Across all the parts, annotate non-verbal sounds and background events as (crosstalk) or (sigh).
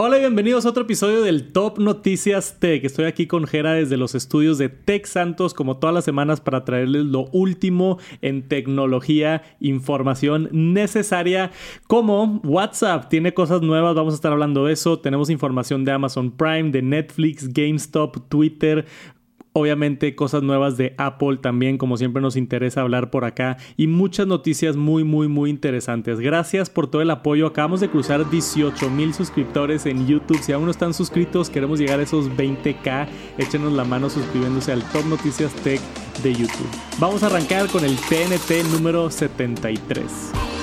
Hola y bienvenidos a otro episodio del Top Noticias Tech. Estoy aquí con Jera desde los estudios de Tech Santos como todas las semanas para traerles lo último en tecnología, información necesaria como WhatsApp. Tiene cosas nuevas, vamos a estar hablando de eso. Tenemos información de Amazon Prime, de Netflix, GameStop, Twitter, obviamente cosas nuevas de Apple también, como siempre nos interesa hablar por acá, y muchas noticias muy, muy, muy interesantes. Gracias por todo el apoyo. Acabamos de cruzar 18 mil suscriptores en YouTube. Si aún no están suscritos, queremos llegar a esos 20k. Échenos la mano suscribiéndose al Top Noticias Tech de YouTube. Vamos a arrancar con el TNT número 73.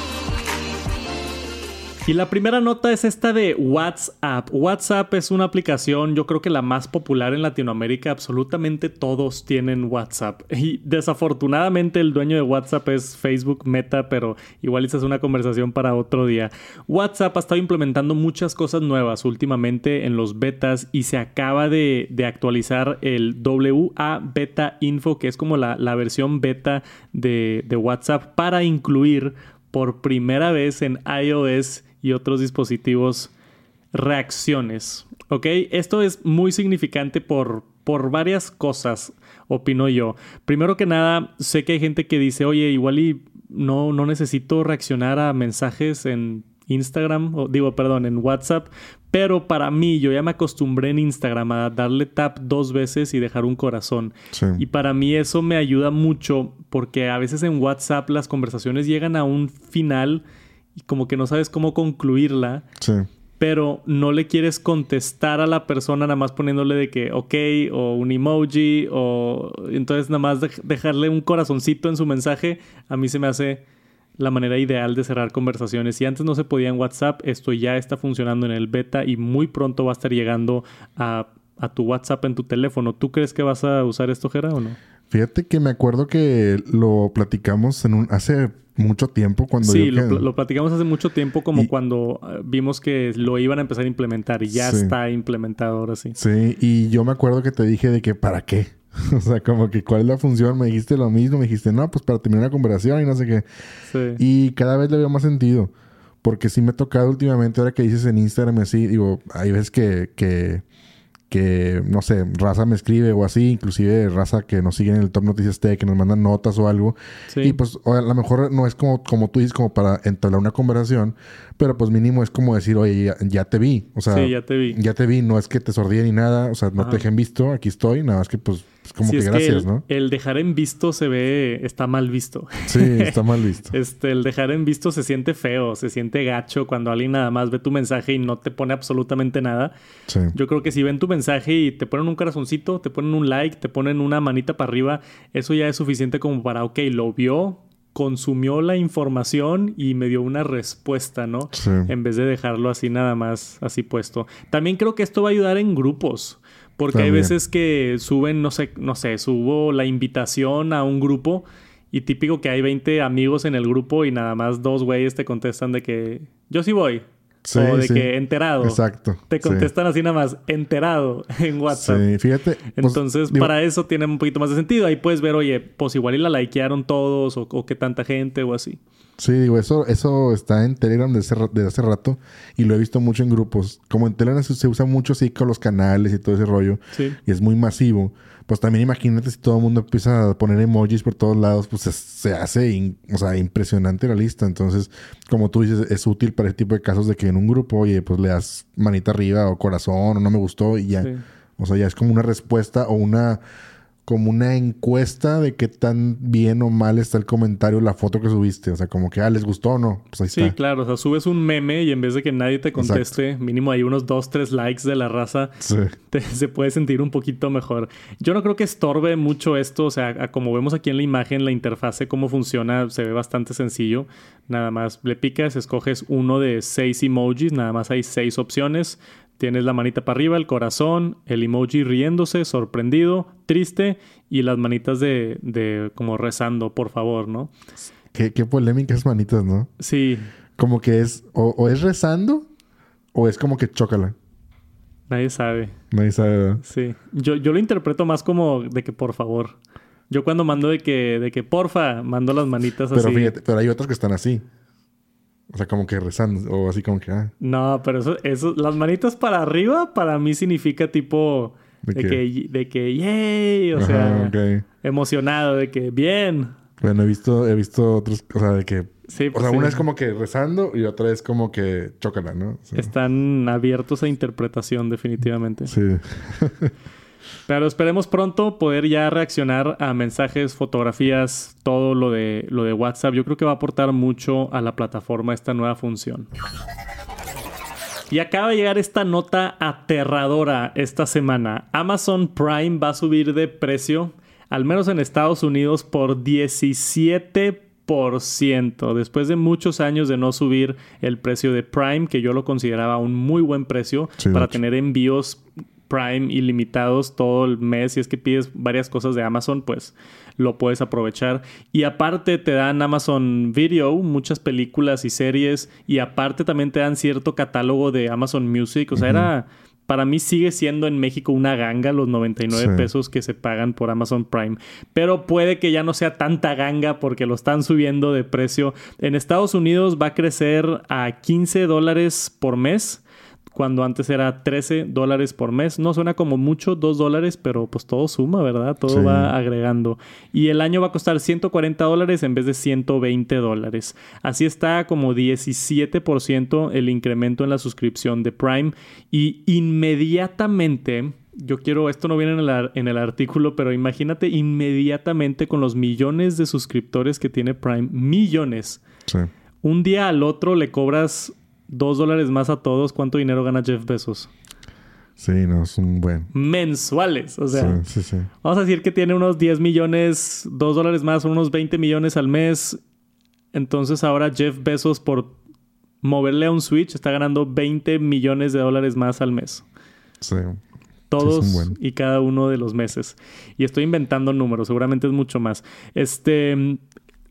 Y la primera nota es esta de WhatsApp. WhatsApp es una aplicación, yo creo que la más popular en Latinoamérica. Absolutamente todos tienen WhatsApp. (laughs) Y desafortunadamente el dueño de WhatsApp es Facebook Meta, pero igual esa es una conversación para otro día. WhatsApp ha estado implementando muchas cosas nuevas últimamente en los betas y se acaba de, actualizar el WA Beta Info, que es como la, versión beta de, de WhatsApp para incluir por primera vez en iOS y otros dispositivos reacciones. ¿Ok? Esto es muy significante por, por varias cosas, opino yo. Primero que nada, sé que hay gente que dice, oye, igual y no, no necesito reaccionar a mensajes en Instagram, o digo, perdón, en WhatsApp, pero para mí yo ya me acostumbré en Instagram a darle tap dos veces y dejar un corazón. Y para mí eso me ayuda mucho porque a veces en WhatsApp las conversaciones llegan a un final y como que no sabes cómo concluirla. Sí. Pero no le quieres contestar a la persona nada más poniéndole de que ok o un emoji o entonces nada más dejarle un corazoncito en su mensaje. A mí se me hace la manera ideal de cerrar conversaciones. Si antes no se podía en WhatsApp, esto ya está funcionando en el beta y muy pronto va a estar llegando a, a tu WhatsApp en tu teléfono. ¿Tú crees que vas a usar esto, Jera, o no? Fíjate que me acuerdo que lo platicamos en un hace mucho tiempo cuando... Sí, lo, platicamos hace mucho tiempo como cuando eh, vimos que lo iban a empezar a implementar y ya está implementado ahora sí. Sí, y yo me acuerdo que te dije de que ¿para qué? (laughs) o sea, como que cuál es la función, me dijiste lo mismo, me dijiste, no, pues para terminar una conversación y no sé qué. Sí. Y cada vez le veo más sentido. Porque sí me ha tocado últimamente, ahora que dices en Instagram así, digo, hay veces que, que que, no sé, raza me escribe o así, inclusive raza que nos sigue en el Top Noticias Tech, que nos mandan notas o algo. Y pues a lo mejor no es como, como tú dices, como para entablar una conversación, pero pues mínimo es como decir, oye, ya, te vi. O sea, ya te vi. Ya te vi, no es que te sordí ni nada, o sea, no te dejen visto, aquí estoy, nada más que pues es como que gracias, ¿no? El dejar en visto se ve, está mal visto. Sí, está mal visto. (laughs) este, el dejar en visto se siente feo, se siente gacho cuando alguien nada más ve tu mensaje y no te pone absolutamente nada. Sí. Yo creo que si ven tu mensaje y te ponen un corazoncito, te ponen un like, te ponen una manita para arriba, eso ya es suficiente como para, ok, lo vio, consumió la información y me dio una respuesta, ¿no? Sí. En vez de dejarlo así nada más, así puesto. También creo que esto va a ayudar en grupos. Porque hay veces que suben, no sé, no sé, subo la invitación a un grupo y típico que hay 20 amigos en el grupo y nada más dos güeyes te contestan de que yo sí voy. O de que enterado. Exacto. Te contestan así nada más, enterado (laughs) en WhatsApp. Sí, fíjate. Pues, Entonces, para eso tiene un poquito más de sentido. Ahí puedes ver, oye, pues igual y la likearon todos o, o qué tanta gente o así. Sí, digo, eso, eso está en Telegram desde hace, hace rato y lo he visto mucho en grupos. Como en Telegram se, usa mucho así con los canales y todo ese rollo y es muy masivo. Pues también imagínate si todo el mundo empieza a poner emojis por todos lados, pues se, hace o sea, impresionante la lista. Entonces, como tú dices, es útil para ese tipo de casos de que en un grupo, oye, pues le das manita arriba o corazón o no me gustó y ya. O sea, ya es como una respuesta o una como una encuesta de qué tan bien o mal está el comentario, la foto que subiste. O sea, como que, ah, ¿les gustó o no? Pues sí, claro. O sea, subes un meme y en vez de que nadie te conteste, mínimo hay unos dos, tres likes de la raza, se puede sentir un poquito mejor. Yo no creo que estorbe mucho esto. O sea, como vemos aquí en la imagen, la interfase, cómo funciona, se ve bastante sencillo. Nada más le picas, escoges uno de seis emojis, nada más hay seis opciones Tienes la manita para arriba, el corazón, el emoji riéndose, sorprendido, triste y las manitas de, de como rezando, por favor, ¿no? Qué, qué polémicas manitas, ¿no? Sí. Como que es, o, es rezando o es como que chócala. Nadie sabe. Nadie sabe, ¿verdad? Sí. Yo, yo lo interpreto más como de que por favor. Yo cuando mando de que, de que porfa, mando las manitas pero así. Fíjate, pero hay otros que están así. O sea, como que rezando, o así como que, ah. No, pero eso, eso, las manitas para arriba para mí significa tipo de, que, de que, yay, o sea, emocionado, de que bien. Bueno, he visto, he visto otros, o sea, de que, sí, o sea, pues una es como que rezando y otra es como que chócala, ¿no? Están abiertos a interpretación, definitivamente. Sí. (laughs) Pero esperemos pronto poder ya reaccionar a mensajes, fotografías, todo lo de, lo de WhatsApp. Yo creo que va a aportar mucho a la plataforma esta nueva función. Y acaba de llegar esta nota aterradora esta semana. Amazon Prime va a subir de precio, al menos en Estados Unidos, por 17%. Después de muchos años de no subir el precio de Prime, que yo lo consideraba un muy buen precio para tener envíos Prime ilimitados todo el mes. Si es que pides varias cosas de Amazon, pues lo puedes aprovechar. Y aparte te dan Amazon Video, muchas películas y series. Y aparte también te dan cierto catálogo de Amazon Music. O sea, era... Para mí sigue siendo en México una ganga los 99 pesos que se pagan por Amazon Prime. Pero puede que ya no sea tanta ganga porque lo están subiendo de precio. En Estados Unidos va a crecer a 15 dólares por mes cuando antes era 13 dólares por mes. No suena como mucho, 2 dólares, pero pues todo suma, ¿verdad? Todo va agregando. Y el año va a costar 140 dólares en vez de 120 dólares. Así está como 17% el incremento en la suscripción de Prime. Y inmediatamente... Yo quiero, esto no viene en el, en el, artículo, pero imagínate inmediatamente con los millones de suscriptores que tiene Prime, millones. Sí. Un día al otro le cobras dos dólares más a todos, ¿cuánto dinero gana Jeff Bezos? Sí, no, es un buen. Mensuales, o sea. Sí, sí, sí. Vamos a decir que tiene unos 10 millones, dos dólares más, unos 20 millones al mes. Entonces ahora Jeff Bezos por moverle a un Switch está ganando 20 millones de dólares más al mes. Sí. Todos y cada uno de los meses. Y estoy inventando números, seguramente es mucho más. Este,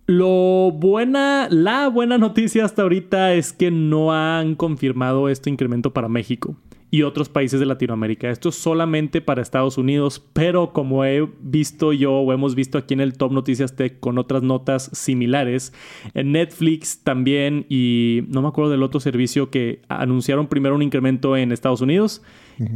lo buena, la buena noticia hasta ahorita es que no han confirmado este incremento para México y otros países de Latinoamérica. Esto es solamente para Estados Unidos, pero como he visto yo o hemos visto aquí en el Top Noticias Tech con otras notas similares, en Netflix también y no me acuerdo del otro servicio que anunciaron primero un incremento en Estados Unidos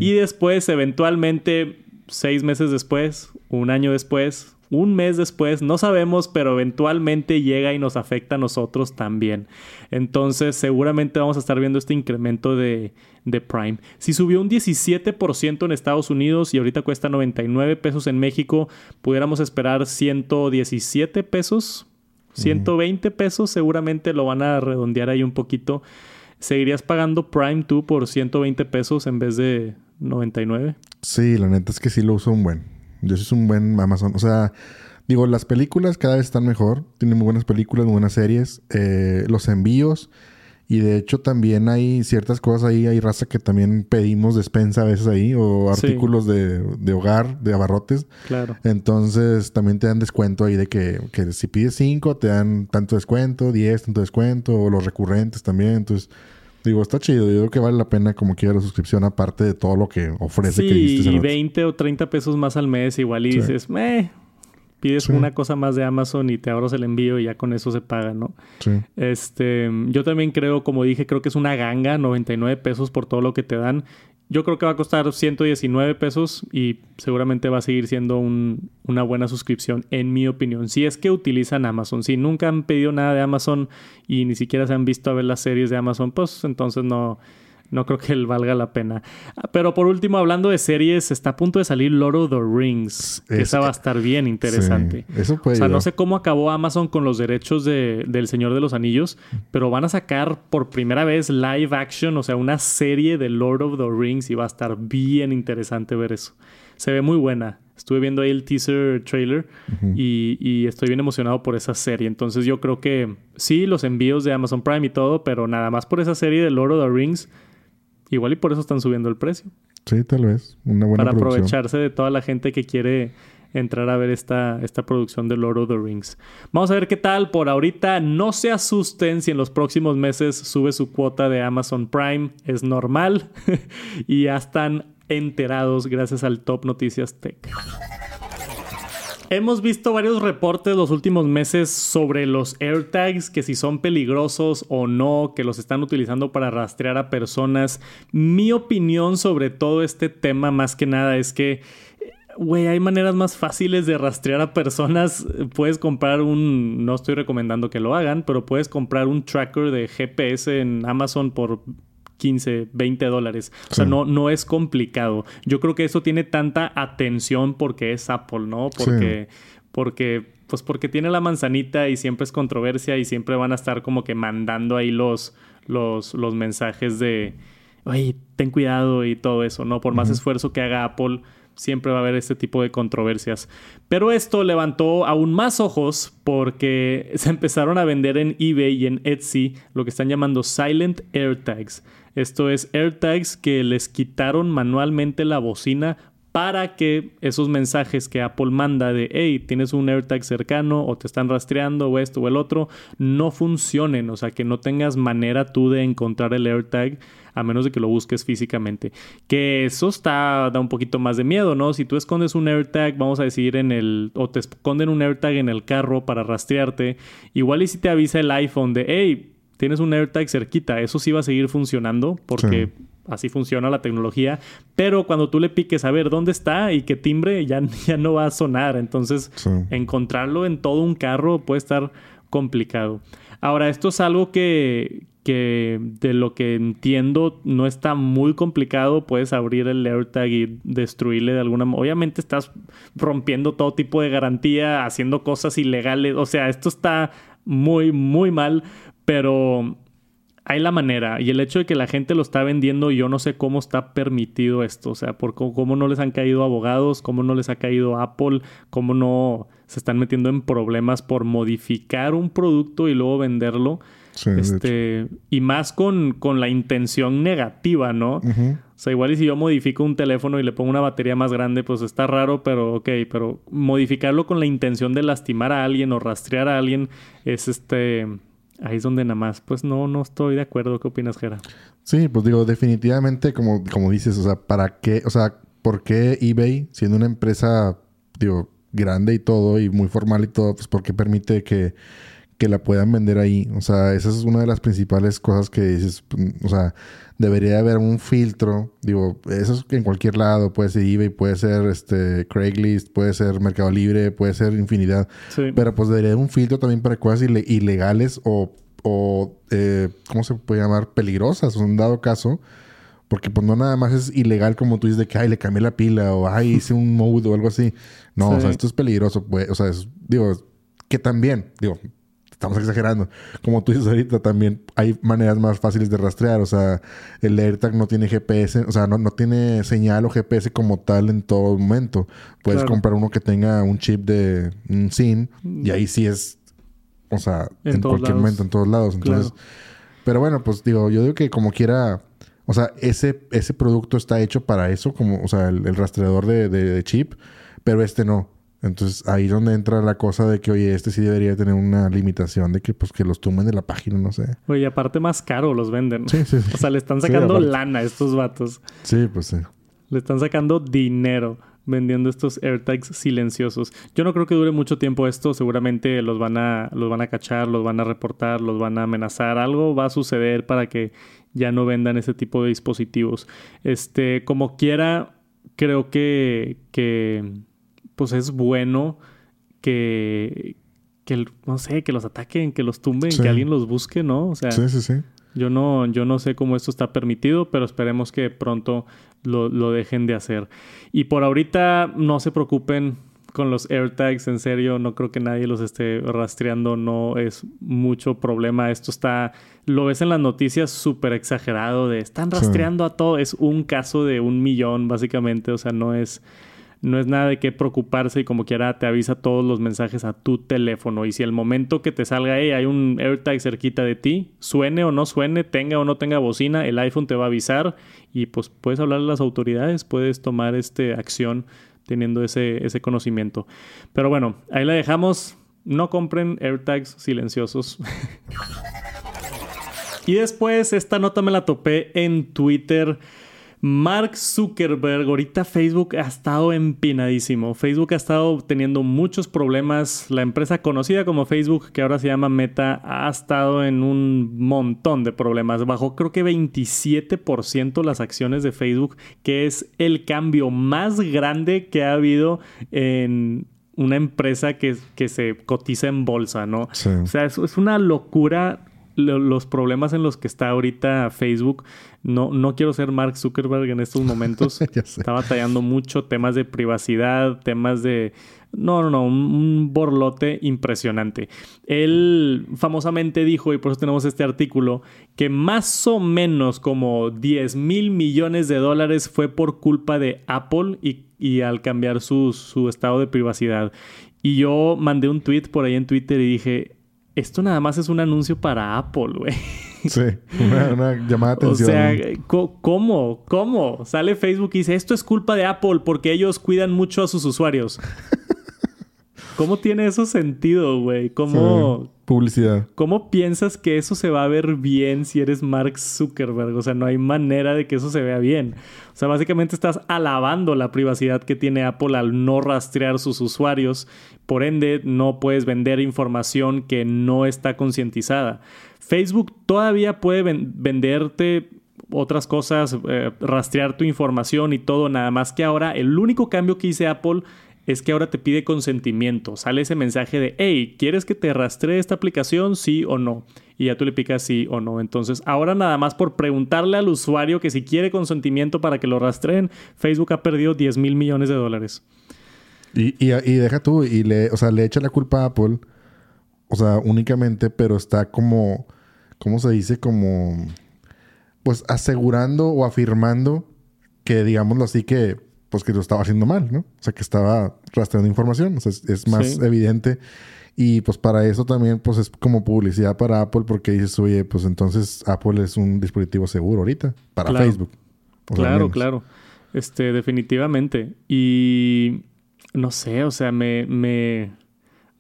y después eventualmente seis meses después, un año después, un mes después, no sabemos, pero eventualmente llega y nos afecta a nosotros también. Entonces, seguramente vamos a estar viendo este incremento de, de Prime. Si subió un 17% en Estados Unidos y ahorita cuesta 99 pesos en México, pudiéramos esperar 117 pesos, 120 pesos, seguramente lo van a redondear ahí un poquito. ¿Seguirías pagando Prime tú por 120 pesos en vez de 99? Sí, la neta es que sí lo uso un buen. Yo soy un buen Amazon. O sea, digo, las películas cada vez están mejor. Tienen muy buenas películas, muy buenas series. Eh, los envíos. Y de hecho también hay ciertas cosas ahí. Hay raza que también pedimos despensa a veces ahí. O artículos de, de, hogar, de abarrotes. Claro. Entonces también te dan descuento ahí de que, que si pides cinco te dan tanto descuento. Diez tanto descuento. O los recurrentes también. Entonces... Digo, está chido. Yo creo que vale la pena como quiera la suscripción, aparte de todo lo que ofrece. Sí, y 20 o 30 pesos más al mes, igual y dices, meh, pides una cosa más de Amazon y te ahorras el envío y ya con eso se paga, ¿no? Sí. Este, yo también creo, como dije, creo que es una ganga, 99 pesos por todo lo que te dan. Yo creo que va a costar 119 pesos y seguramente va a seguir siendo una buena suscripción, en mi opinión. Si es que utilizan Amazon, si nunca han pedido nada de Amazon y ni siquiera se han visto a ver las series de Amazon, pues entonces no, no creo que él valga la pena. Pero por último, hablando de series, está a punto de salir Lord of the Rings. Que esa va a estar bien interesante. eso puede o sea, no sé cómo acabó Amazon con los derechos de, del Señor de los Anillos, pero van a sacar por primera vez live action, o sea, una serie de Lord of the Rings y va a estar bien interesante ver eso. Se ve muy buena. Estuve viendo ahí el teaser trailer y, y, estoy bien emocionado por esa serie. Entonces yo creo que sí, los envíos de Amazon Prime y todo, pero nada más por esa serie de Lord of the Rings Igual y por eso están subiendo el precio. Sí, tal vez. Una buena Para aprovecharse de toda la gente que quiere entrar a ver esta, esta producción de Lord of the Rings. Vamos a ver qué tal. Por ahorita no se asusten si en los próximos meses sube su cuota de Amazon Prime. Es normal. (laughs) y ya están enterados gracias al Top Noticias Tech. Hemos visto varios reportes los últimos meses sobre los AirTags, que si son peligrosos o no, que los están utilizando para rastrear a personas. Mi opinión sobre todo este tema más que nada es que güey, hay maneras más fáciles de rastrear a personas. Puedes comprar un, no estoy recomendando que lo hagan, pero puedes comprar un tracker de GPS en Amazon por 15, 20 dólares. O sea, no, no es complicado. Yo creo que eso tiene tanta atención porque es Apple, ¿no? Porque, porque, pues porque tiene la manzanita y siempre es controversia y siempre van a estar como que mandando ahí los, los, los mensajes de, oye, ten cuidado y todo eso, ¿no? Por más esfuerzo que haga Apple, siempre va a haber este tipo de controversias. Pero esto levantó aún más ojos porque (laughs) se empezaron a vender en eBay y en Etsy lo que están llamando Silent AirTags. Esto es AirTags que les quitaron manualmente la bocina para que esos mensajes que Apple manda de, hey, tienes un AirTag cercano o te están rastreando o esto o el otro, no funcionen. O sea, que no tengas manera tú de encontrar el AirTag a menos de que lo busques físicamente. Que eso está, da un poquito más de miedo, ¿no? Si tú escondes un AirTag, vamos a decir, en el, o te esconden un AirTag en el carro para rastrearte, igual y si te avisa el iPhone de, hey, tienes un AirTag cerquita, eso sí va a seguir funcionando porque así funciona la tecnología, pero cuando tú le piques a ver dónde está y qué timbre, ya, (laughs) ya no va a sonar. Entonces, encontrarlo en todo un carro puede estar complicado. Ahora, esto es algo que, que de lo que entiendo no está muy complicado. Puedes abrir el AirTag y destruirle de alguna manera. Obviamente estás rompiendo todo tipo de garantía, haciendo cosas ilegales. O sea, esto está muy, muy mal pero hay la manera y el hecho de que la gente lo está vendiendo, yo no sé cómo está permitido esto, o sea, por cómo, no les han caído abogados, cómo no les ha caído Apple, cómo no se están metiendo en problemas por modificar un producto y luego venderlo. este, y más con, con, la intención negativa, ¿no? O sea, igual y si yo modifico un teléfono y le pongo una batería más grande, pues está raro, pero ok, pero modificarlo con la intención de lastimar a alguien o rastrear a alguien es este ahí es donde nada más, pues no, no estoy de acuerdo. ¿Qué opinas, Gera? Sí, pues digo, definitivamente, como, como dices, o sea, ¿para qué? O sea, ¿por qué eBay, siendo una empresa, digo, grande y todo, y muy formal y todo, pues por qué permite que, que la puedan vender ahí? O sea, esa es una de las principales cosas que dices, mm, o sea, debería haber un filtro. Digo, eso es en cualquier lado. Puede ser eBay, puede ser este Craigslist, puede ser Mercado Libre, puede ser infinidad. Pero pues debería haber un filtro también para cosas ilegales o, o eh, ¿cómo se puede llamar? Peligrosas, en dado caso. Porque pues no nada más es ilegal como tú dices de que, ay, le cambié la pila o, ay, (laughs) hice un mode o algo así. No, o sea, esto es peligroso. Pues, o sea, digo, que también, digo, estamos exagerando. Como tú dices ahorita, también hay maneras más fáciles de rastrear. O sea, el AirTag no tiene GPS, o sea, no, no tiene señal o GPS como tal en todo momento. Puedes comprar uno que tenga un chip de un SIM y ahí sí es, o sea, en, cualquier momento, en todos lados. Entonces, pero bueno, pues digo, yo digo que como quiera. O sea, ese, ese producto está hecho para eso, como, o sea, el, rastreador de chip, pero este no. Entonces ahí es donde entra la cosa de que, oye, este sí debería tener una limitación de que pues que los tumben de la página, no sé. Oye, aparte más caro los venden. Sí, sí. (laughs) O sea, le están sacando lana a estos vatos. Sí, pues sí. Le están sacando dinero vendiendo estos AirTags silenciosos. Yo no creo que dure mucho tiempo esto, seguramente los van a los van a cachar, los van a reportar, los van a amenazar, algo va a suceder para que ya no vendan ese tipo de dispositivos. Este, como quiera, creo que que pues es bueno que, que no sé, que los ataquen, que los tumben, que alguien los busque, ¿no? O sea, sí, sí, sí. Yo no, yo no sé cómo esto está permitido, pero esperemos que pronto lo, lo dejen de hacer. Y por ahorita no se preocupen con los AirTags, en serio, no creo que nadie los esté rastreando, no es mucho problema. Esto está, lo ves en las noticias súper exagerado de están rastreando a todo, es un caso de un millón básicamente, o sea, no es no es nada de qué preocuparse y como quiera te avisa todos los mensajes a tu teléfono. Y si el momento que te salga, ahí hay un AirTag cerquita de ti, suene o no suene, tenga o no tenga bocina, el iPhone te va a avisar y pues puedes hablar a las autoridades, puedes tomar este acción teniendo ese, ese conocimiento. Pero bueno, ahí la dejamos. No compren AirTags silenciosos. (laughs) y después esta nota me la topé en Twitter Mark Zuckerberg, ahorita Facebook ha estado empinadísimo. Facebook ha estado teniendo muchos problemas. La empresa conocida como Facebook, que ahora se llama Meta, ha estado en un montón de problemas. Bajó creo que 27% las acciones de Facebook, que es el cambio más grande que ha habido en una empresa que, que se cotiza en bolsa, ¿no? O sea, es, es una locura los problemas en los que está ahorita Facebook. No, no quiero ser Mark Zuckerberg en estos momentos. (laughs) está batallando mucho temas de privacidad, temas de... No, no, no, un, borlote impresionante. Él famosamente dijo, y por eso tenemos este artículo, que más o menos como 10 mil millones de dólares fue por culpa de Apple y, y al cambiar su, su estado de privacidad. Y yo mandé un tweet por ahí en Twitter y dije, esto nada más es un anuncio para Apple, güey. Sí, una, llamada de atención. (laughs) O sea, ¿cómo? ¿Cómo? Sale Facebook y dice, esto es culpa de Apple porque ellos cuidan mucho a sus usuarios. (laughs) ¿Cómo tiene eso sentido, güey? ¿Cómo... publicidad. ¿Cómo piensas que eso se va a ver bien si eres Mark Zuckerberg? O sea, no hay manera de que eso se vea bien. O sea, básicamente estás alabando la privacidad que tiene Apple al no rastrear sus usuarios. Por ende, no puedes vender información que no está concientizada. Facebook todavía puede venderte otras cosas, eh, rastrear tu información y todo, nada más que ahora el único cambio que hice Apple es que ahora te pide consentimiento. Sale ese mensaje de, hey, ¿quieres que te rastree esta aplicación? Sí o no. Y ya tú le picas sí o no. Entonces, ahora nada más por preguntarle al usuario que si quiere consentimiento para que lo rastreen, Facebook ha perdido 10 mil millones de dólares. Y, y, deja tú, y le, o sea, le echa la culpa a Apple, o sea, únicamente, pero está como, ¿cómo se dice? Como, pues asegurando o afirmando que, digámoslo así, que pues que lo estaba haciendo mal, ¿no? O sea, que estaba rastreando información. O sea, es, más evidente. Y pues para eso también, pues es como publicidad para Apple, porque dices, oye, pues entonces Apple es un dispositivo seguro ahorita para Facebook. claro, claro. Este, definitivamente. Y no sé, o sea, me, me,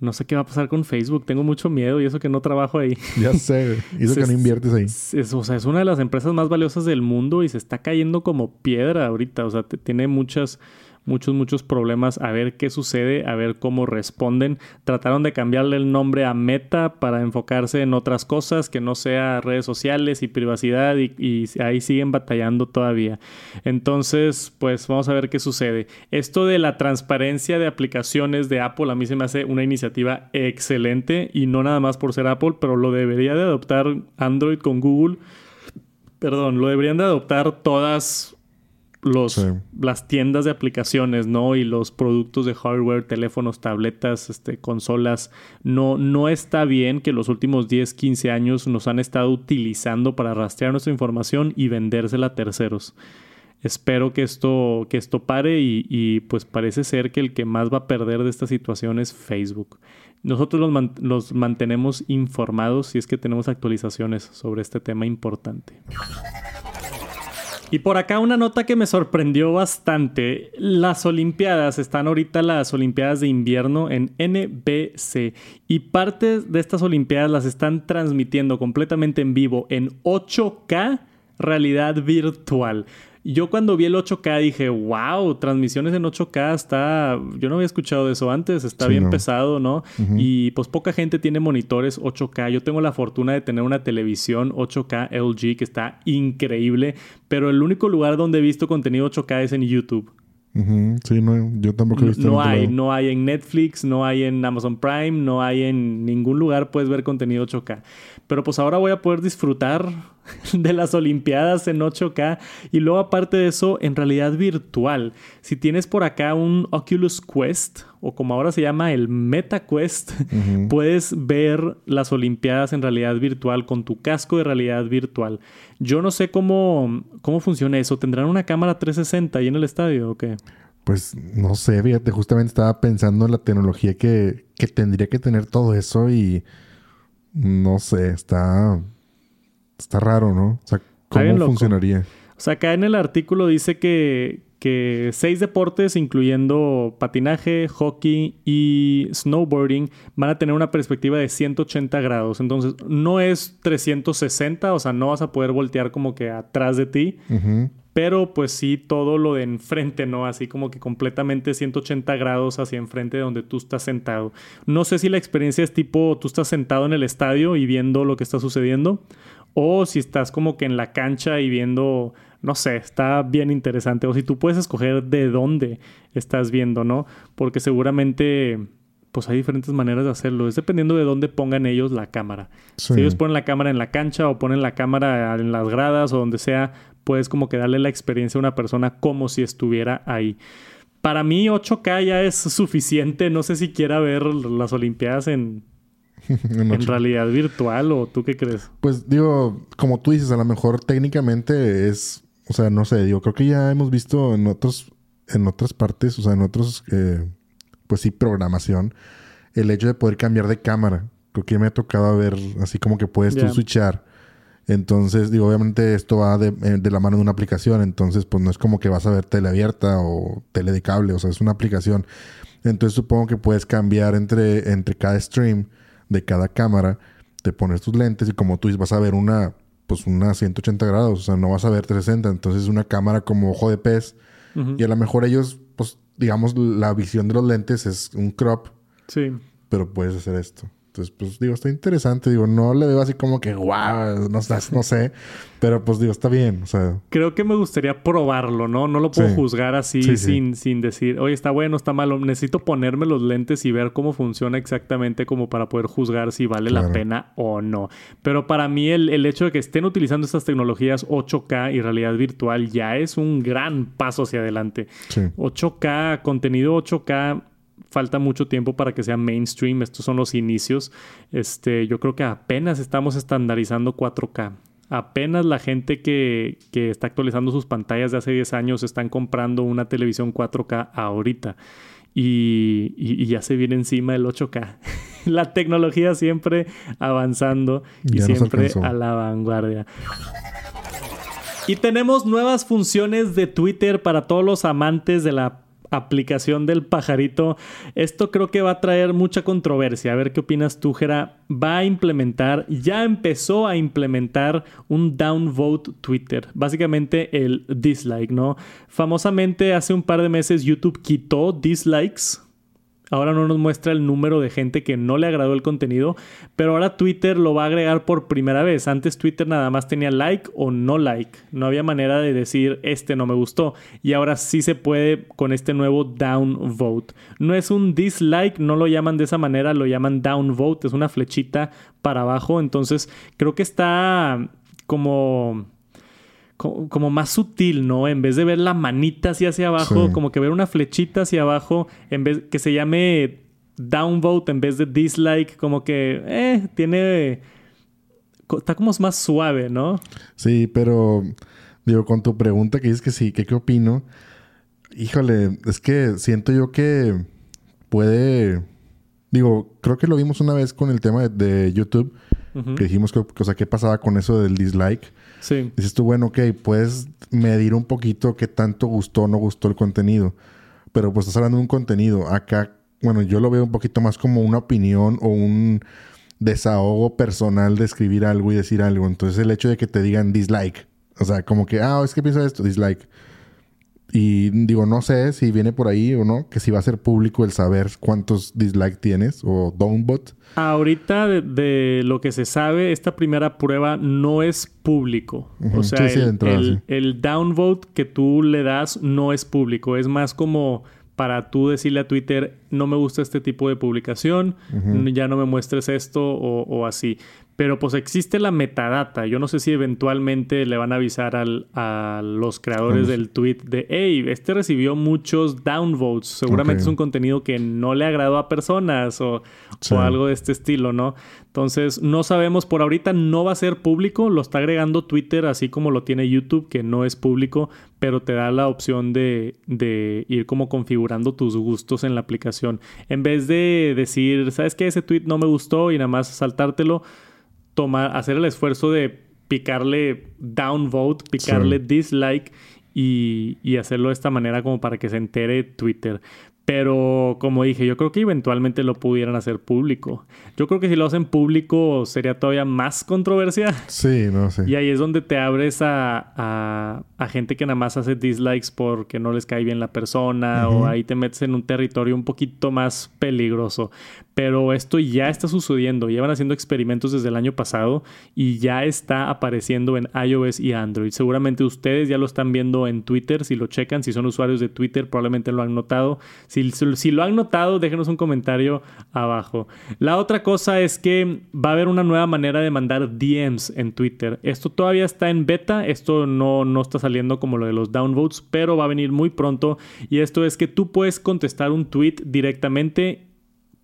no sé qué va a pasar con Facebook. Tengo mucho miedo y eso que no trabajo ahí. Ya sé, y eso que no inviertes ahí. o sea, es una de las empresas más valiosas del mundo y se está cayendo como piedra ahorita. O sea, tiene muchas muchos, muchos problemas, a ver qué sucede, a ver cómo responden. Trataron de cambiarle el nombre a Meta para enfocarse en otras cosas, que no sea redes sociales y privacidad, y, ahí siguen batallando todavía. Entonces, pues vamos a ver qué sucede. Esto de la transparencia de aplicaciones de Apple a mí se me hace una iniciativa excelente y no nada más por ser Apple, pero lo debería de adoptar Android con Google. Perdón, lo deberían de adoptar todas los, las tiendas de aplicaciones, ¿no? Y los productos de hardware, teléfonos, tabletas, este, consolas. No, no está bien que los últimos 10, 15 años nos han estado utilizando para rastrear nuestra información y vendérsela a terceros. Espero que esto, que esto pare y, y pues parece ser que el que más va a perder de esta situación es Facebook. Nosotros los, los mantenemos informados si es que tenemos actualizaciones sobre este tema importante. Y por acá una nota que me sorprendió bastante. Las Olimpiadas, están ahorita las Olimpiadas de invierno en NBC y partes de estas Olimpiadas las están transmitiendo completamente en vivo en 8K realidad virtual. Yo cuando vi el 8K dije, wow, transmisiones en 8K está... Yo no había escuchado de eso antes, está bien pesado, ¿no? Y pues poca gente tiene monitores 8K. Yo tengo la fortuna de tener una televisión 8K LG que está increíble, pero el único lugar donde he visto contenido 8K es en YouTube. Sí, no, yo tampoco he visto. No, hay, no hay en Netflix, no hay en Amazon Prime, no hay en ningún lugar puedes ver contenido 8K. Pero pues ahora voy a poder disfrutar (laughs) de las Olimpiadas en 8K y luego aparte de eso en realidad virtual. Si tienes por acá un Oculus Quest o como ahora se llama el Meta Quest, (laughs) puedes ver las Olimpiadas en realidad virtual con tu casco de realidad virtual. Yo no sé cómo, cómo funciona eso. ¿Tendrán una cámara 360 ahí en el estadio o qué? Pues no sé, fíjate, justamente estaba pensando en la tecnología que, que tendría que tener todo eso y no sé, está, está raro, ¿no? O sea, ¿cómo funcionaría? O sea, acá en el artículo dice que, que seis deportes, incluyendo patinaje, hockey y snowboarding, van a tener una perspectiva de 180 grados. Entonces, no es 360, o sea, no vas a poder voltear como que atrás de ti, pero pues sí todo lo de enfrente, ¿no? Así como que completamente 180 grados hacia enfrente de donde tú estás sentado. No sé si la experiencia es tipo tú estás sentado en el estadio y viendo lo que está sucediendo o si estás como que en la cancha y viendo, no sé, está bien interesante o si tú puedes escoger de dónde estás viendo, ¿no? Porque seguramente pues hay diferentes maneras de hacerlo. Es dependiendo de dónde pongan ellos la cámara. Si ellos ponen la cámara en la cancha o ponen la cámara en las gradas o donde sea, puedes como que darle la experiencia a una persona como si estuviera ahí. Para mí 8K ya es suficiente. No sé si quiera ver las Olimpiadas en, (laughs) en, realidad virtual o tú qué crees. Pues digo, como tú dices, a lo mejor técnicamente es, o sea, no sé, digo, creo que ya hemos visto en otros, en otras partes, o sea, en otros, eh, pues sí, programación, el hecho de poder cambiar de cámara. Creo que me ha tocado ver así como que puedes tú switchar entonces, digo, obviamente esto va eh, de, la mano de una aplicación, entonces pues no es como que vas a ver tele abierta o tele de cable, o sea, es una aplicación. Entonces supongo que puedes cambiar entre, entre cada stream de cada cámara, te pones tus lentes y como tú dices, vas a ver una, pues una 180 grados, o sea, no vas a ver 360, entonces una cámara como ojo de pez y a lo mejor ellos, pues digamos, la visión de los lentes es un crop. Sí. Pero puedes hacer esto. Entonces, pues digo, está interesante. Digo, no le veo así como que, wow, no, no sé. Pero pues digo, está bien. O sea. Creo que me gustaría probarlo, ¿no? No lo puedo juzgar así sin, sin decir, oye, está bueno, está malo. Necesito ponerme los lentes y ver cómo funciona exactamente como para poder juzgar si vale la pena o no. Pero para mí el, el hecho de que estén utilizando estas tecnologías 8K y realidad virtual ya es un gran paso hacia adelante. 8K, contenido 8K falta mucho tiempo para que sea mainstream. Estos son los inicios. Este, yo creo que apenas estamos estandarizando 4K. Apenas la gente que, está actualizando sus pantallas de hace 10 años están comprando una televisión 4K ahorita. Y, ya se viene encima el 8K. (laughs) la tecnología siempre avanzando y siempre a la vanguardia. Y tenemos nuevas funciones de Twitter para todos los amantes de la aplicación del pajarito. Esto creo que va a traer mucha controversia. A ver qué opinas tú, Jera. Va a implementar, ya empezó a implementar un downvote Twitter. Básicamente el dislike, ¿no? Famosamente hace un par de meses YouTube quitó dislikes Ahora no nos muestra el número de gente que no le agradó el contenido, pero ahora Twitter lo va a agregar por primera vez. Antes Twitter nada más tenía like o no like. No había manera de decir este no me gustó. Y ahora sí se puede con este nuevo downvote. No es un dislike, no lo llaman de esa manera, lo llaman downvote. Es una flechita para abajo. Entonces creo que está como como, más sutil, ¿no? En vez de ver la manita así hacia abajo, como que ver una flechita hacia abajo, en vez que se llame downvote en vez de dislike, como que, eh, tiene... Está como más suave, ¿no? Sí, pero digo, con tu pregunta que dices que sí, que qué opino, híjole, es que siento yo que puede... Digo, creo que lo vimos una vez con el tema de, YouTube, que dijimos que, o sea, qué pasaba con eso del dislike. Sí. Dices tú, bueno, ok, puedes medir un poquito qué tanto gustó o no gustó el contenido. Pero pues estás hablando de un contenido. Acá, bueno, yo lo veo un poquito más como una opinión o un desahogo personal de escribir algo y decir algo. Entonces el hecho de que te digan dislike. O sea, como que, ah, es que pienso esto, dislike. Y digo, no sé si viene por ahí o no, que si va a ser público el saber cuántos dislikes tienes o downbot. Ahorita de, lo que se sabe, esta primera prueba no es público. O sea, el, el, downvote que tú le das no es público. Es más como para tú decirle a Twitter, no me gusta este tipo de publicación, ya no me muestres esto o, o así. Pero pues existe la metadata. Yo no sé si eventualmente le van a avisar al, a los creadores del tweet de, hey, este recibió muchos downvotes. Seguramente es un contenido que no le agradó a personas o, o, algo de este estilo, ¿no? Entonces, no sabemos. Por ahorita no va a ser público. Lo está agregando Twitter, así como lo tiene YouTube, que no es público, pero te da la opción de, de ir como configurando tus gustos en la aplicación. En vez de decir, ¿sabes qué? Ese tweet no me gustó y nada más saltártelo tomar, hacer el esfuerzo de picarle downvote, picarle dislike y, y, hacerlo de esta manera como para que se entere Twitter. Pero como dije, yo creo que eventualmente lo pudieran hacer público. Yo creo que si lo hacen público sería todavía más controversia. Sí, no sé. Y ahí es donde te abres a, a, gente que nada más hace dislikes porque no les cae bien la persona o ahí te metes en un territorio un poquito más peligroso. Pero esto ya está sucediendo. Llevan haciendo experimentos desde el año pasado y ya está apareciendo en iOS y Android. Seguramente ustedes ya lo están viendo en Twitter. Si lo checan, si son usuarios de Twitter, probablemente lo han notado. Si, lo han notado, déjenos un comentario abajo. La otra cosa es que va a haber una nueva manera de mandar DMs en Twitter. Esto todavía está en beta. Esto no, no está saliendo como lo de los downvotes, pero va a venir muy pronto. Y esto es que tú puedes contestar un tweet directamente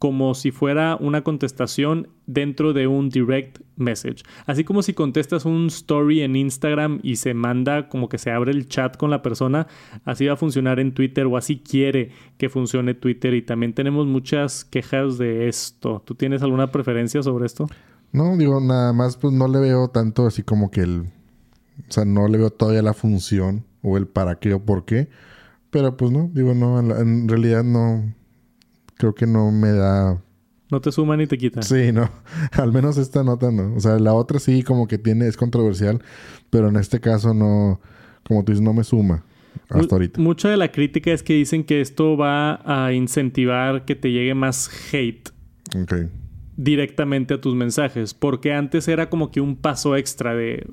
como si fuera una contestación dentro de un direct message. Así como si contestas un story en Instagram y se manda como que se abre el chat con la persona, así va a funcionar en Twitter o así quiere que funcione Twitter y también tenemos muchas quejas de esto. ¿Tú tienes alguna preferencia sobre esto? No, digo, nada más pues no le veo tanto así como que el... O sea, no le veo todavía la función o el para qué o por qué. Pero pues no, digo, no, en realidad no creo que no me da... No te suma ni te quita. Sí, no. (laughs) Al menos esta nota no. O sea, la otra sí como que tiene, es controversial, pero en este caso no, como tú dices, no me suma. Hasta ahorita. Mucha de la crítica es que dicen que esto va a incentivar que te llegue más hate. Directamente a tus mensajes. Porque antes era como que un paso extra de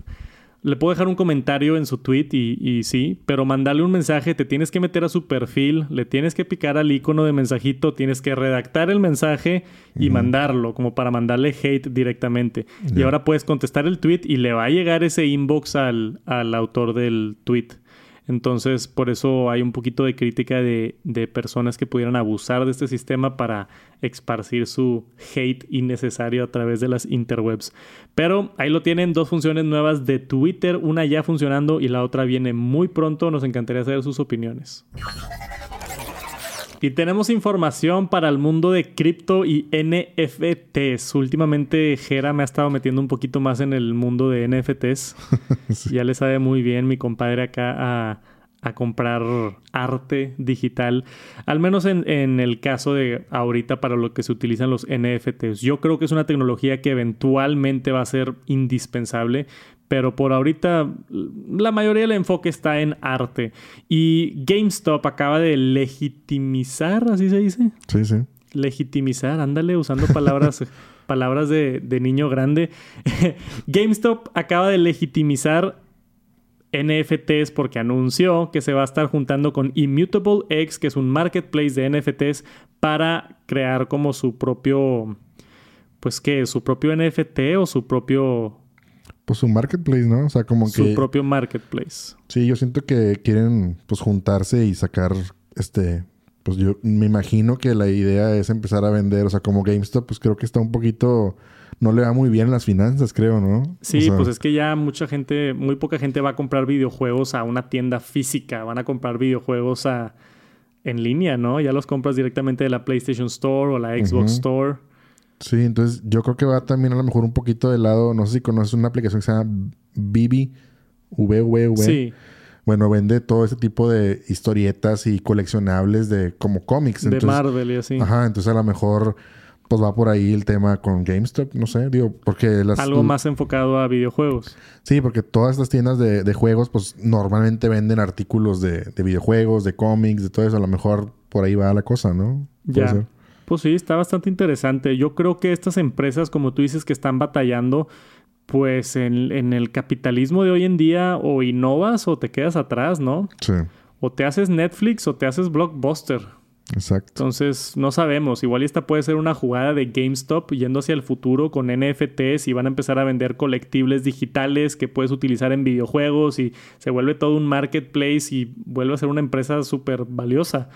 le puedo dejar un comentario en su tweet y, sí, pero mandarle un mensaje, te tienes que meter a su perfil, le tienes que picar al icono de mensajito, tienes que redactar el mensaje y mandarlo, como para mandarle hate directamente. Y ahora puedes contestar el tweet y le va a llegar ese inbox al, al autor del tweet. Entonces, por eso hay un poquito de crítica de, personas que pudieran abusar de este sistema para esparcir su hate innecesario a través de las interwebs. Pero ahí lo tienen, dos funciones nuevas de Twitter, una ya funcionando y la otra viene muy pronto. Nos encantaría saber sus opiniones. Y tenemos información para el mundo de cripto y NFTs. Últimamente Jera me ha estado metiendo un poquito más en el mundo de NFTs. (laughs) Ya le sabe muy bien mi compadre acá a, a comprar arte digital, al menos en, en, el caso de ahorita para lo que se utilizan los NFTs. Yo creo que es una tecnología que eventualmente va a ser indispensable, pero por ahorita la mayoría del enfoque está en arte. Y GameStop acaba de legitimizar, así se dice. Sí, sí. Legitimizar, ándale, usando palabras, (laughs) palabras de, de niño grande. (laughs) GameStop acaba de legitimizar NFTs porque anunció que se va a estar juntando con Immutable X, que es un marketplace de NFTs, para crear como su propio, pues qué, su propio NFT o su propio pues su marketplace, ¿no? O sea, como que... Su propio marketplace. Sí, yo siento que quieren pues juntarse y sacar este... Pues yo me imagino que la idea es empezar a vender, o sea, como GameStop, pues creo que está un poquito... No le va muy bien las finanzas, creo, ¿no? Sí, pues es que ya mucha gente, muy poca gente va a comprar videojuegos a una tienda física, van a comprar videojuegos a, en línea, ¿no? Ya los compras directamente de la PlayStation Store o la Xbox Store. Sí, entonces yo creo que va también a lo mejor un poquito de lado, no sé si conoces una aplicación que se llama Bibi, VVV. Sí. Bueno, vende todo ese tipo de historietas y coleccionables de como cómics. De Marvel y así. Ajá, entonces a lo mejor pues va por ahí el tema con GameStop, no sé, digo, porque las... Algo más enfocado a videojuegos. Sí, porque todas estas tiendas de, de juegos pues normalmente venden artículos de, de, videojuegos, de cómics, de todo eso, a lo mejor por ahí va la cosa, ¿no? ya. Pues sí, está bastante interesante. Yo creo que estas empresas, como tú dices, que están batallando, pues en, el capitalismo de hoy en día o innovas o te quedas atrás, ¿no? Sí. O te haces Netflix o te haces Blockbuster. Exacto. Entonces, no sabemos. Igual esta puede ser una jugada de GameStop yendo hacia el futuro con NFTs y van a empezar a vender colectibles digitales que puedes utilizar en videojuegos y se vuelve todo un marketplace y vuelve a ser una empresa súper valiosa.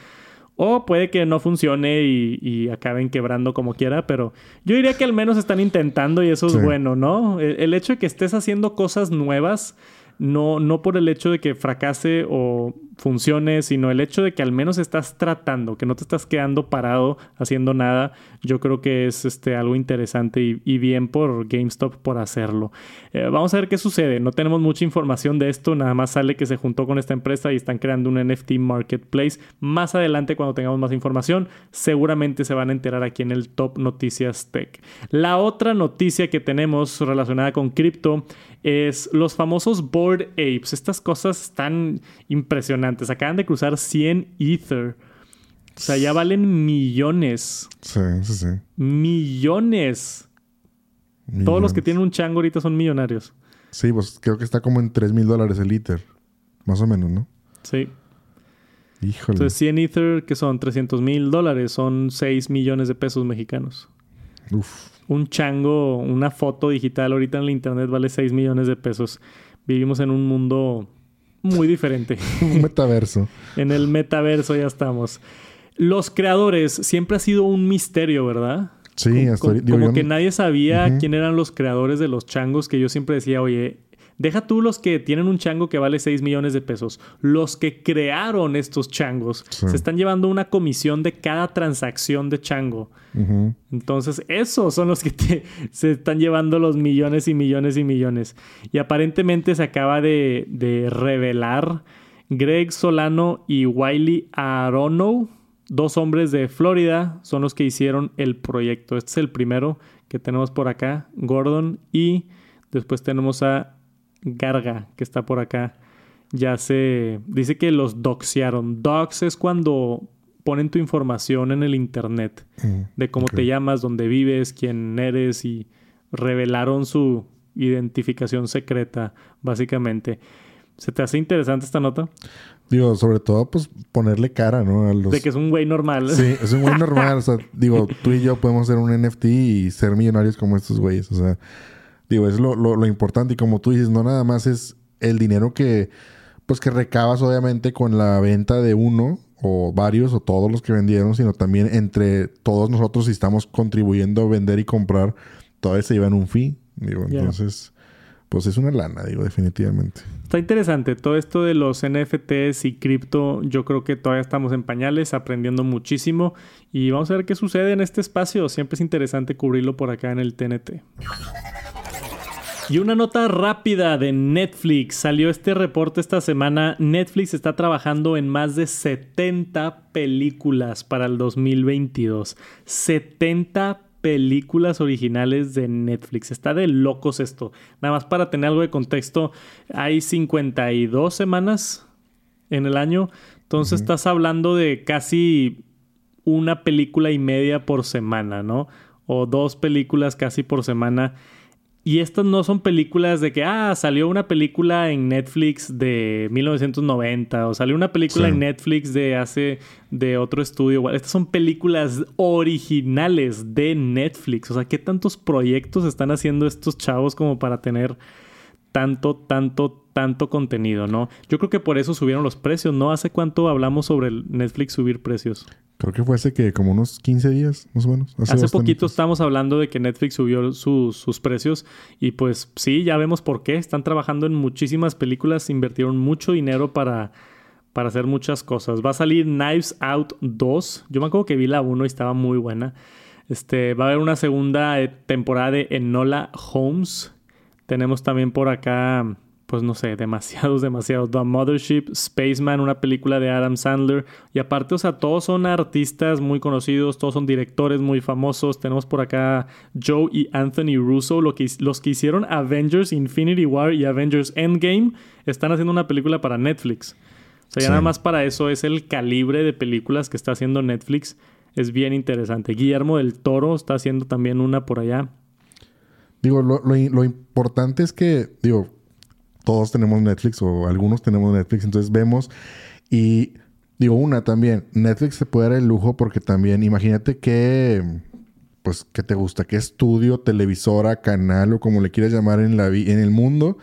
O puede que no funcione y, acaben quebrando como quiera, pero yo diría que al menos están intentando y eso es bueno, ¿no? El, hecho de que estés haciendo cosas nuevas, no, no por el hecho de que fracase o funcione, sino el hecho de que al menos estás tratando, que no te estás quedando parado haciendo nada, yo creo que es este, algo interesante y, bien por GameStop por hacerlo. Eh, vamos a ver qué sucede. No tenemos mucha información de esto, nada más sale que se juntó con esta empresa y están creando un NFT marketplace. Más adelante, cuando tengamos más información, seguramente se van a enterar aquí en el Top Noticias Tech. La otra noticia que tenemos relacionada con cripto es los famosos Board Apes. Estas cosas están impresionantes. Acaban de cruzar 100 Ether. O sea, ya valen millones. Sí, sí, sí. Millones. Todos los que tienen un chango ahorita son millonarios. Sí, pues creo que está como en 3 mil dólares el Ether. Más o menos, ¿no? Sí. Híjole. Entonces, 100 Ether, que son 300 mil dólares, son 6 millones de pesos mexicanos. Uf un chango, una foto digital ahorita en la internet vale 6 millones de pesos. Vivimos en un mundo muy diferente. (laughs) un metaverso. en el metaverso ya estamos. Los creadores siempre ha sido un misterio, ¿verdad? Sí, hasta como, que nadie sabía quién eran los creadores de los changos, que yo siempre decía, oye, Deja tú los que tienen un chango que vale 6 millones de pesos. Los que crearon estos changos se están llevando una comisión de cada transacción de chango. Entonces, esos son los que (laughs) se están llevando los millones y millones y millones. Y aparentemente se acaba de, de revelar Greg Solano y Wiley Aronow, dos hombres de Florida, son los que hicieron el proyecto. Este es el primero que tenemos por acá, Gordon, y después tenemos a Garga, que está por acá, ya se dice que los doxearon. Dox es cuando ponen tu información en el internet mm, de cómo te llamas, dónde vives, quién eres y revelaron su identificación secreta, básicamente. ¿Se te hace interesante esta nota? Digo, sobre todo, pues ponerle cara, ¿no? De que es un güey normal. Sí, es un güey normal. o sea, digo, tú y yo podemos ser un NFT y ser millonarios como estos güeyes. O sea, Digo, es lo, lo, importante y como tú dices, no nada más es el dinero que, pues que recabas obviamente con la venta de uno o varios o todos los que vendieron, sino también entre todos nosotros si estamos contribuyendo a vender y comprar, todavía se llevan un fee. Digo, entonces, pues es una lana, digo, definitivamente. Está interesante todo esto de los NFTs y cripto. Yo creo que todavía estamos en pañales, aprendiendo muchísimo y vamos a ver qué sucede en este espacio. Siempre es interesante cubrirlo por acá en el TNT. Y una nota rápida de Netflix. Salió este reporte esta semana. Netflix está trabajando en más de 70 películas para el 2022. 70 películas originales de Netflix. Está de locos esto. Nada más para tener algo de contexto, hay 52 semanas en el año. Entonces estás hablando de casi una película y media por semana, ¿no? O dos películas casi por semana. Y estas no son películas de que, ah, salió una película en Netflix de 1990 o salió una película en Netflix de hace, de otro estudio. Estas son películas originales de Netflix. O sea, ¿qué tantos proyectos están haciendo estos chavos como para tener tanto, tanto, tanto contenido, ¿no? Yo creo que por eso subieron los precios, ¿no? ¿Hace cuánto hablamos sobre Netflix subir precios? Creo que fue hace que como unos 15 días, más o menos. Hace, poquito estábamos hablando de que Netflix subió sus precios y pues sí, ya vemos por qué. Están trabajando en muchísimas películas, invirtieron mucho dinero para, para hacer muchas cosas. Va a salir Knives Out 2. Yo me acuerdo que vi la 1 y estaba muy buena. Este, va a haber una segunda eh, temporada de Enola Holmes tenemos también por acá, pues no sé, demasiados, (laughs) demasiados. The Mothership, Spaceman, una película de Adam Sandler. Y aparte, o sea, todos son artistas muy conocidos, todos son directores muy famosos. Tenemos por acá Joe y Anthony Russo, lo que, los que hicieron Avengers Infinity War y Avengers Endgame, están haciendo una película para Netflix. O sea, ya nada más para eso es el calibre de películas que está haciendo Netflix. Es bien interesante. Guillermo del Toro está haciendo también una por allá. Digo, lo, lo, importante es que, digo, todos tenemos Netflix o algunos tenemos Netflix, entonces vemos y digo, una también, Netflix se puede dar el lujo porque también, imagínate que, pues, ¿qué te gusta? ¿Qué estudio, televisora, canal o como le quieras llamar en, la en el mundo?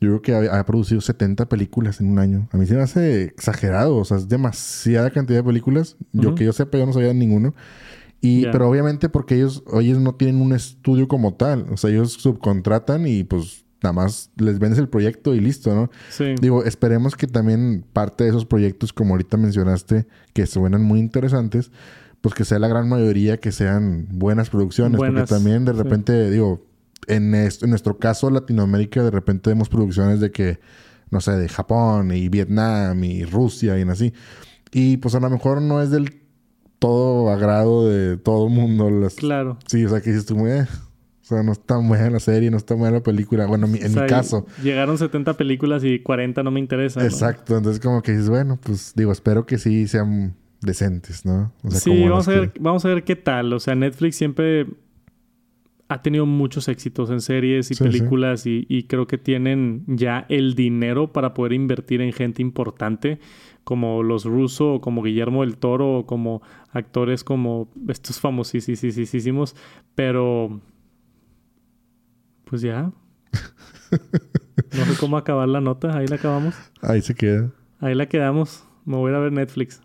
Yo creo que ha, producido 70 películas en un año. A mí se me hace exagerado, o sea, es demasiada cantidad de películas. Yo que yo sepa, yo no sabía ninguno. Y, Pero obviamente porque ellos, ellos no tienen un estudio como tal. O sea, ellos subcontratan y pues nada más les vendes el proyecto y listo, ¿no? Sí. Digo, esperemos que también parte de esos proyectos, como ahorita mencionaste, que suenan muy interesantes, pues que sea la gran mayoría que sean buenas producciones. porque también de repente, digo, en, en nuestro caso, Latinoamérica, de repente vemos producciones de que, no sé, de Japón y Vietnam y Rusia y así. Y pues a lo mejor no es del todo agrado de todo el mundo. Las... Claro. Sí, o sea, que dices tú, eh, sea, no está buena la serie, no está buena la película. Bueno, en mi, caso. Llegaron 70 películas y 40 no me interesan. Exacto. Entonces, como que dices, bueno, pues digo, espero que sí sean decentes, ¿no? sí, vamos a, ver, vamos a ver qué tal. O sea, Netflix siempre ha tenido muchos éxitos en series y películas Y, creo que tienen ya el dinero para poder invertir en gente importante como los Russo o como Guillermo del Toro o como actores como estos famosísimos, pero pues ya. No sé cómo acabar la nota, ahí la acabamos. Ahí se queda. Ahí la quedamos. Me voy a ver Netflix.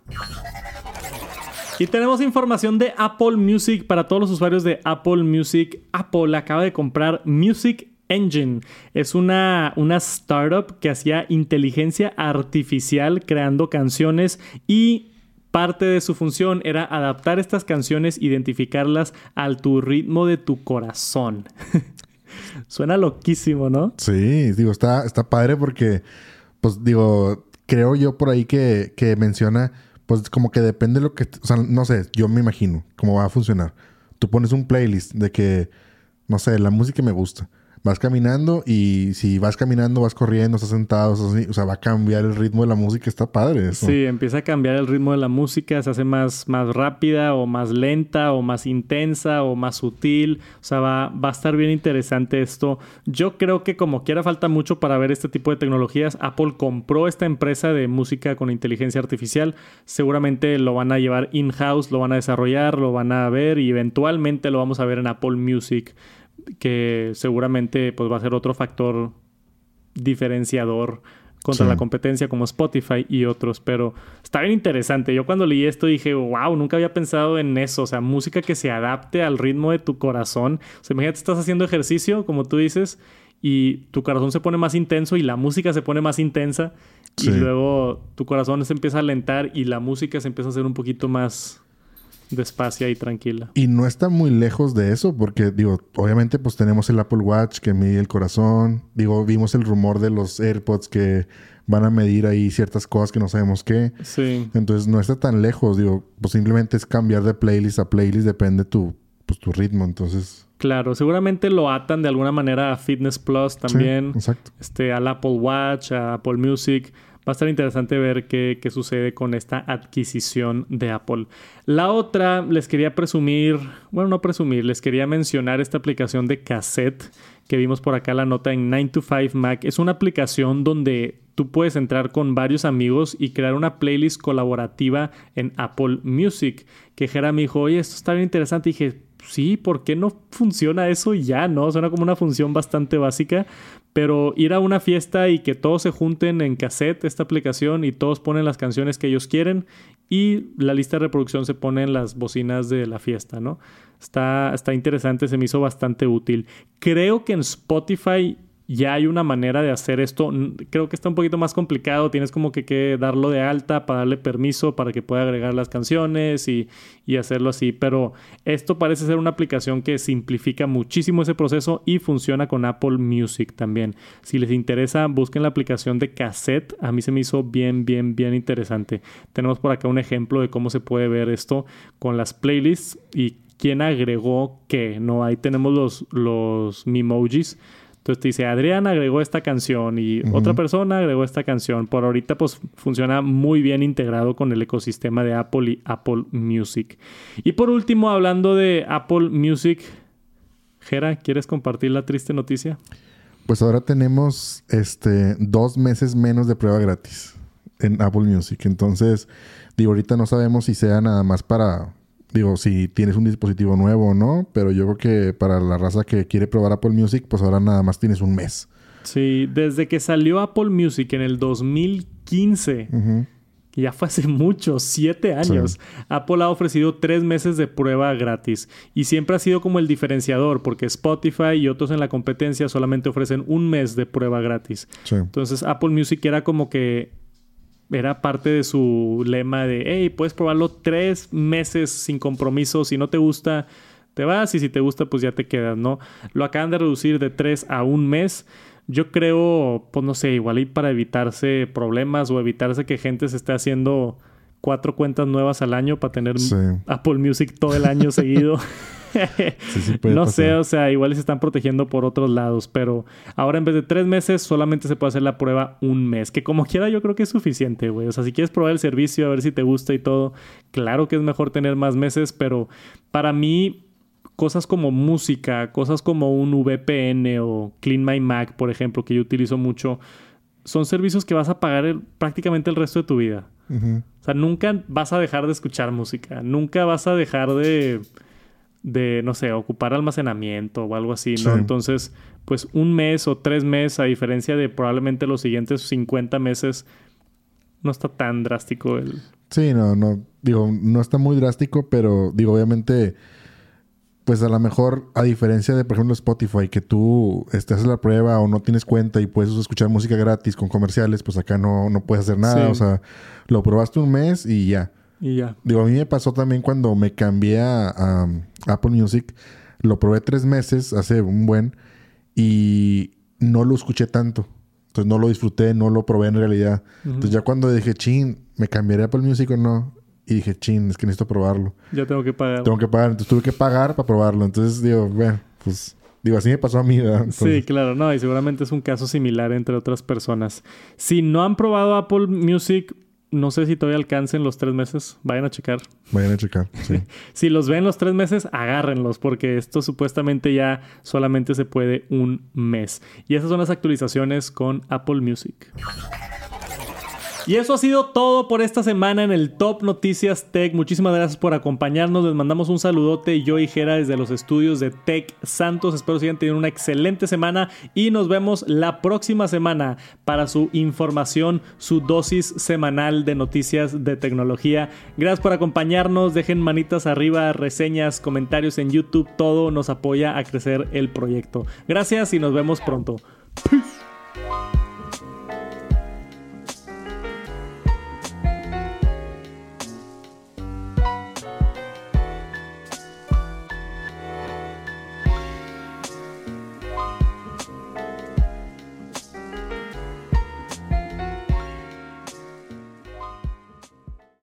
Y tenemos información de Apple Music para todos los usuarios de Apple Music. Apple acaba de comprar Music Engine. Es una, una startup que hacía inteligencia artificial creando canciones y parte de su función era adaptar estas canciones, identificarlas al tu ritmo de tu corazón. (laughs) Suena loquísimo, ¿no? Sí, digo, está, está padre porque, pues digo, creo yo por ahí que, que menciona pues como que depende de lo que, o sea, no sé, yo me imagino cómo va a funcionar. Tú pones un playlist de que, no sé, la música me gusta vas caminando y si vas caminando, vas corriendo, estás sentado, o sea, va a cambiar el ritmo de la música, está padre eso. Sí, empieza a cambiar el ritmo de la música, se hace más, más rápida o más lenta o más intensa o más sutil, o sea, va, va a estar bien interesante esto. Yo creo que como quiera falta mucho para ver este tipo de tecnologías, Apple compró esta empresa de música con inteligencia artificial, seguramente lo van a llevar in-house, lo van a desarrollar, lo van a ver y eventualmente lo vamos a ver en Apple Music que seguramente pues, va a ser otro factor diferenciador contra la competencia como Spotify y otros, pero está bien interesante. Yo cuando leí esto dije, wow, nunca había pensado en eso, o sea, música que se adapte al ritmo de tu corazón. O sea, imagínate, estás haciendo ejercicio, como tú dices, y tu corazón se pone más intenso y la música se pone más intensa y luego tu corazón se empieza a alentar y la música se empieza a hacer un poquito más despacia y tranquila. Y no está muy lejos de eso, porque digo, obviamente pues tenemos el Apple Watch que mide el corazón, digo, vimos el rumor de los AirPods que van a medir ahí ciertas cosas que no sabemos qué. Sí. Entonces no está tan lejos, digo, pues simplemente es cambiar de playlist a playlist, depende tu, pues, tu ritmo, entonces... Claro, seguramente lo atan de alguna manera a Fitness Plus también. exacto. Este, al Apple Watch, a Apple Music. Va a estar interesante ver qué, sucede con esta adquisición de Apple. La otra, les quería presumir, bueno, no presumir, les quería mencionar esta aplicación de cassette que vimos por acá la nota en 9 to 5 Mac. Es una aplicación donde tú puedes entrar con varios amigos y crear una playlist colaborativa en Apple Music. Que Jera me dijo, oye, esto está bien interesante. Y dije, sí, ¿por qué no funciona eso ya? ¿No? Suena como una función bastante básica, pero ir a una fiesta y que todos se junten en cassette, esta aplicación, y todos ponen las canciones que ellos quieren y la lista de reproducción se pone en las bocinas de la fiesta, ¿no? Está, está interesante, se me hizo bastante útil. Creo que en Spotify ya hay una manera de hacer esto. Creo que está un poquito más complicado. Tienes como que, que darlo de alta para darle permiso para que pueda agregar las canciones y, y, hacerlo así. Pero esto parece ser una aplicación que simplifica muchísimo ese proceso y funciona con Apple Music también. Si les interesa, busquen la aplicación de cassette. A mí se me hizo bien, bien, bien interesante. Tenemos por acá un ejemplo de cómo se puede ver esto con las playlists y quién agregó qué. ¿no? Ahí tenemos los, los entonces te dice, Adrián agregó esta canción y otra persona agregó esta canción. Por ahorita pues funciona muy bien integrado con el ecosistema de Apple y Apple Music. Y por último, hablando de Apple Music, Jera, ¿quieres compartir la triste noticia? Pues ahora tenemos este dos meses menos de prueba gratis en Apple Music. Entonces, digo, ahorita no sabemos si sea nada más para Digo, si tienes un dispositivo nuevo o no, pero yo creo que para la raza que quiere probar Apple Music, pues ahora nada más tienes un mes. Sí, desde que salió Apple Music en el 2015, ya fue hace mucho, siete años. Apple ha ofrecido tres meses de prueba gratis y siempre ha sido como el diferenciador porque Spotify y otros en la competencia solamente ofrecen un mes de prueba gratis. Entonces Apple Music era como que era parte de su lema de, hey, puedes probarlo tres meses sin compromiso, si no te gusta, te vas y si te gusta, pues ya te quedas, ¿no? Lo acaban de reducir de tres a un mes. Yo creo, pues no sé, igual y para evitarse problemas o evitarse que gente se esté haciendo cuatro cuentas nuevas al año para tener Apple Music todo el año (laughs) seguido. (laughs) no sé, o sea, igual se están protegiendo por otros lados, pero ahora en vez de tres meses solamente se puede hacer la prueba un mes, que como quiera yo creo que es suficiente, güey. O sea, si quieres probar el servicio, a ver si te gusta y todo, claro que es mejor tener más meses, pero para mí cosas como música, cosas como un VPN o Clean My Mac, por ejemplo, que yo utilizo mucho, son servicios que vas a pagar prácticamente el resto de tu vida. O sea, nunca vas a dejar de escuchar música, nunca vas a dejar de, de no sé, ocupar almacenamiento o algo así, ¿no? Entonces, pues un mes o tres meses, a diferencia de probablemente los siguientes 50 meses, no está tan drástico el... Sí, no, no, digo, no está muy drástico, pero digo, obviamente pues a lo mejor, a diferencia de, por ejemplo, Spotify, que tú este, haces la prueba o no tienes cuenta y puedes escuchar música gratis con comerciales, pues acá no, no puedes hacer nada. O sea, lo probaste un mes y ya. Y ya. Digo, a mí me pasó también cuando me cambié a, Apple Music. Lo probé tres meses, hace un buen, y no lo escuché tanto. Entonces no lo disfruté, no lo probé en realidad. Entonces ya cuando dije, chin, ¿me cambiaré a Apple Music o no? Y dije, chin, es que necesito probarlo. Ya tengo que pagar. Tengo que pagar. Entonces tuve que pagar para probarlo. Entonces digo, bueno, pues digo, así me pasó a mí, ¿verdad? Sí, claro, no, y seguramente es un caso similar entre otras personas. Si no han probado Apple Music, no sé si todavía alcancen los tres meses. Vayan a checar. Vayan a checar, sí. (laughs) si los ven los tres meses, agárrenlos, porque esto supuestamente ya solamente se puede un mes. Y esas son las actualizaciones con Apple Music. Y eso ha sido todo por esta semana en el Top Noticias Tech. Muchísimas gracias por acompañarnos. Les mandamos un saludote yo y Jera desde los estudios de Tech Santos. Espero sigan teniendo una excelente semana y nos vemos la próxima semana para su información, su dosis semanal de noticias de tecnología. Gracias por acompañarnos. Dejen manitas arriba, reseñas, comentarios en YouTube. Todo nos apoya a crecer el proyecto. Gracias y nos vemos pronto. Peace.